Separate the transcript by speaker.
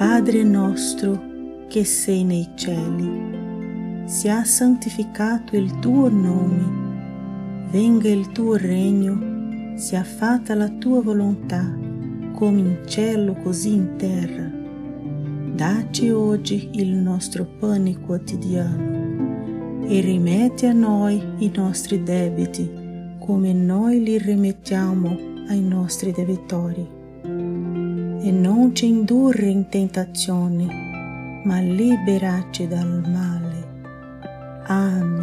Speaker 1: Padre nostro che sei nei cieli, sia santificato il tuo nome, venga il tuo regno, sia fatta la tua volontà, come in cielo così in terra. Dacci oggi il nostro pane quotidiano e rimetti a noi i nostri debiti, come noi li rimettiamo ai nostri debitori e non ci indurre in tentazione, ma liberaci dal male. Amen.